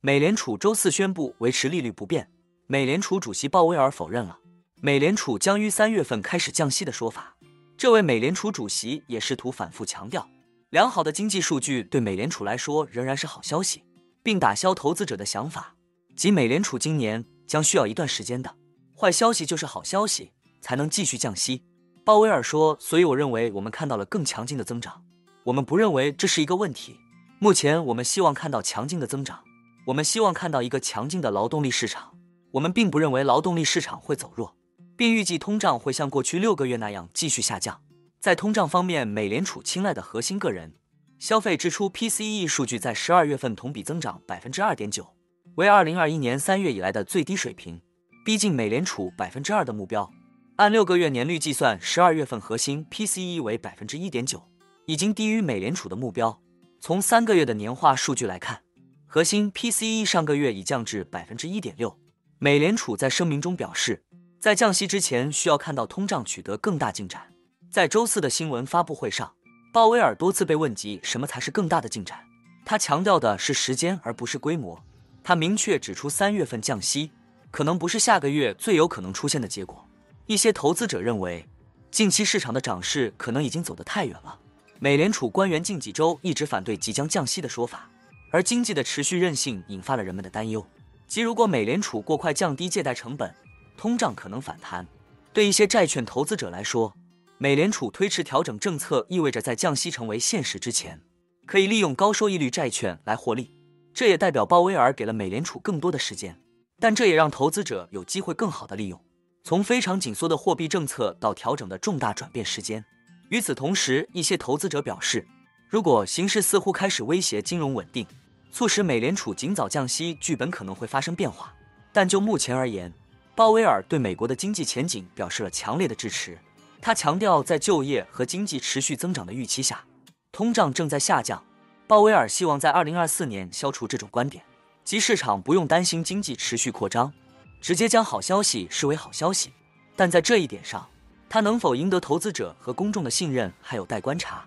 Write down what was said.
美联储周四宣布维持利率不变。美联储主席鲍威尔否认了美联储将于三月份开始降息的说法。这位美联储主席也试图反复强调，良好的经济数据对美联储来说仍然是好消息，并打消投资者的想法，即美联储今年将需要一段时间的坏消息就是好消息，才能继续降息。鲍威尔说：“所以我认为我们看到了更强劲的增长，我们不认为这是一个问题。目前我们希望看到强劲的增长。”我们希望看到一个强劲的劳动力市场。我们并不认为劳动力市场会走弱，并预计通胀会像过去六个月那样继续下降。在通胀方面，美联储青睐的核心个人消费支出 PCE 数据在十二月份同比增长百分之二点九，为二零二一年三月以来的最低水平，逼近美联储百分之二的目标。按六个月年率计算，十二月份核心 PCE 为百分之一点九，已经低于美联储的目标。从三个月的年化数据来看。核心 PCE 上个月已降至百分之一点六。美联储在声明中表示，在降息之前需要看到通胀取得更大进展。在周四的新闻发布会上，鲍威尔多次被问及什么才是更大的进展，他强调的是时间而不是规模。他明确指出，三月份降息可能不是下个月最有可能出现的结果。一些投资者认为，近期市场的涨势可能已经走得太远了。美联储官员近几周一直反对即将降息的说法。而经济的持续韧性引发了人们的担忧，即如果美联储过快降低借贷成本，通胀可能反弹。对一些债券投资者来说，美联储推迟调整政策意味着在降息成为现实之前，可以利用高收益率债券来获利。这也代表鲍威尔给了美联储更多的时间，但这也让投资者有机会更好的利用从非常紧缩的货币政策到调整的重大转变时间。与此同时，一些投资者表示。如果形势似乎开始威胁金融稳定，促使美联储尽早降息，剧本可能会发生变化。但就目前而言，鲍威尔对美国的经济前景表示了强烈的支持。他强调，在就业和经济持续增长的预期下，通胀正在下降。鲍威尔希望在2024年消除这种观点，即市场不用担心经济持续扩张，直接将好消息视为好消息。但在这一点上，他能否赢得投资者和公众的信任还有待观察。